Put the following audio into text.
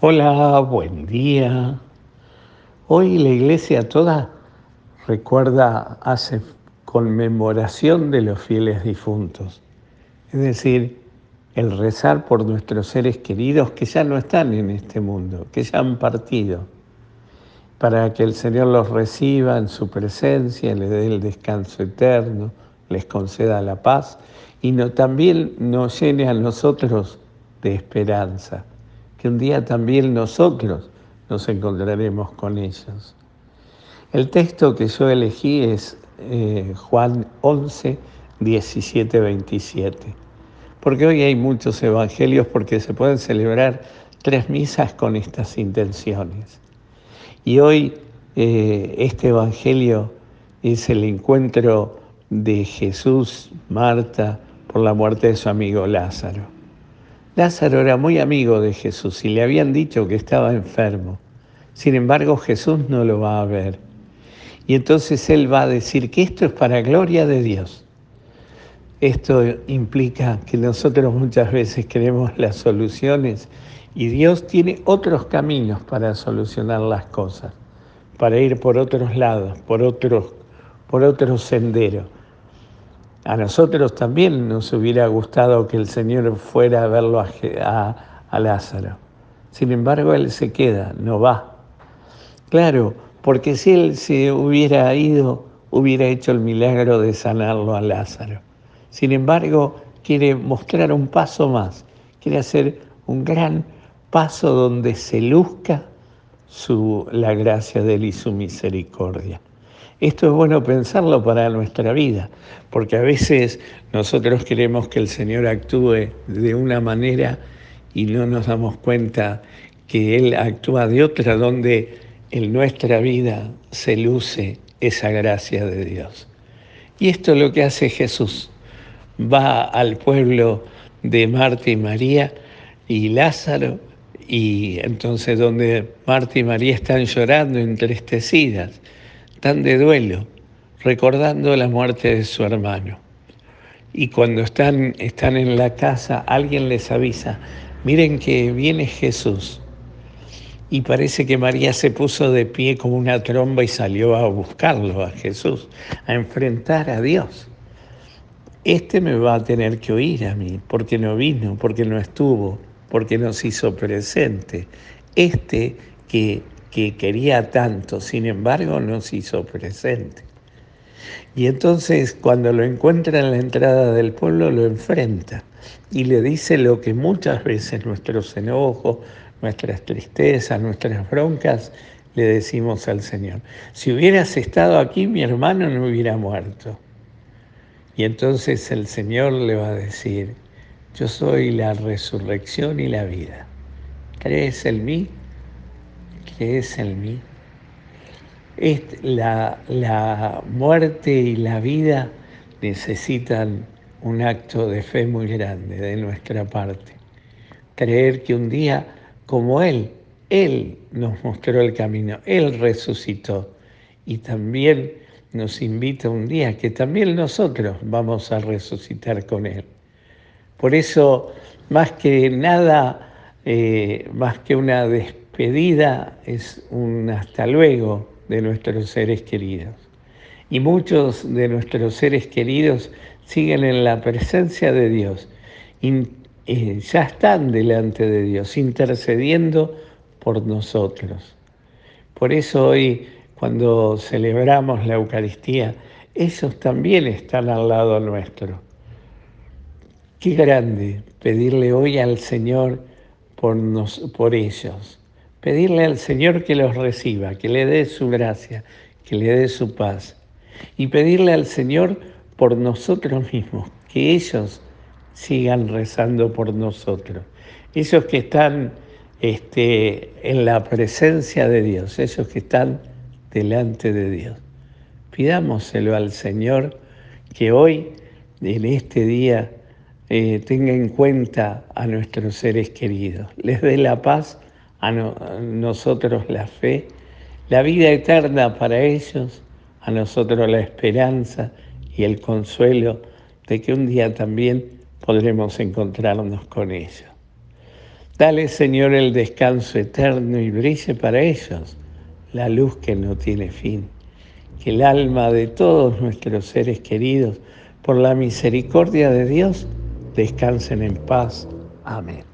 Hola, buen día. Hoy la iglesia toda recuerda, hace conmemoración de los fieles difuntos, es decir, el rezar por nuestros seres queridos que ya no están en este mundo, que ya han partido, para que el Señor los reciba en su presencia, le dé el descanso eterno, les conceda la paz y no, también nos llene a nosotros de esperanza que un día también nosotros nos encontraremos con ellos. El texto que yo elegí es eh, Juan 11, 17, 27, porque hoy hay muchos evangelios porque se pueden celebrar tres misas con estas intenciones. Y hoy eh, este evangelio es el encuentro de Jesús, Marta, por la muerte de su amigo Lázaro. Lázaro era muy amigo de Jesús y le habían dicho que estaba enfermo. Sin embargo, Jesús no lo va a ver. Y entonces él va a decir que esto es para gloria de Dios. Esto implica que nosotros muchas veces queremos las soluciones y Dios tiene otros caminos para solucionar las cosas, para ir por otros lados, por otros, por otros senderos. A nosotros también nos hubiera gustado que el Señor fuera a verlo a, Lázaro. Sin embargo, Él se queda, no va. Claro, porque si Él se hubiera ido, hubiera hecho el milagro de sanarlo a Lázaro. Sin embargo, quiere mostrar un paso más, quiere hacer un gran paso donde se luzca su, la gracia de Él y su misericordia. Esto es bueno pensarlo para nuestra vida, porque a veces nosotros queremos que el Señor actúe de una manera y no nos damos cuenta que Él actúa de otra, donde en nuestra vida se luce esa gracia de Dios. Y esto es lo que hace Jesús. Va al pueblo de Marta y María y Lázaro, y entonces donde Marta y María están llorando, entristecidas, están de duelo, recordando la muerte de su hermano. Y cuando están, están en la casa, alguien les avisa, miren que viene Jesús. Y parece que María se puso de pie como una tromba y salió a buscarlo, a Jesús, a enfrentar a Dios. Este me va a tener que oír a mí, porque no vino, porque no estuvo, porque nos hizo presente. Este que que quería tanto, sin embargo nos hizo presente. Y entonces cuando lo encuentra en la entrada del pueblo lo enfrenta y le dice lo que muchas veces nuestros enojos, nuestras tristezas, nuestras broncas le decimos al Señor. Si hubieras estado aquí mi hermano no hubiera muerto. Y entonces el Señor le va a decir, yo soy la resurrección y la vida. ¿Crees en mí? Que es en mí. la, la muerte y la vida necesitan un acto de fe muy grande de nuestra parte. Creer que un día, como Él, Él nos mostró el camino, Él resucitó y también nos invita un día que también nosotros vamos a resucitar con Él. Por eso, más que nada, eh, más que una despedida, pedida es un hasta luego de nuestros seres queridos. Y muchos de nuestros seres queridos siguen en la presencia de Dios, eh, ya están delante de Dios, intercediendo por nosotros. Por eso hoy, cuando celebramos la Eucaristía, ellos también están al lado nuestro. Qué grande pedirle hoy al Señor por, por ellos pedirle al Señor que los reciba, que le dé su gracia, que le dé su paz. Y pedirle al Señor por nosotros mismos, que ellos sigan rezando por nosotros. Esos que están este, en la presencia de Dios, esos que están delante de Dios. Pidámoselo al Señor que hoy, en este día, eh, tenga en cuenta a nuestros seres queridos, les dé la paz a, nosotros la fe, la vida eterna para ellos, a nosotros la esperanza y el consuelo de que un día también podremos encontrarnos con ellos. Dale, Señor, el descanso eterno y brille para ellos la luz que no tiene fin. Que el alma de todos nuestros seres queridos, por la misericordia de Dios, descansen en paz. Amén.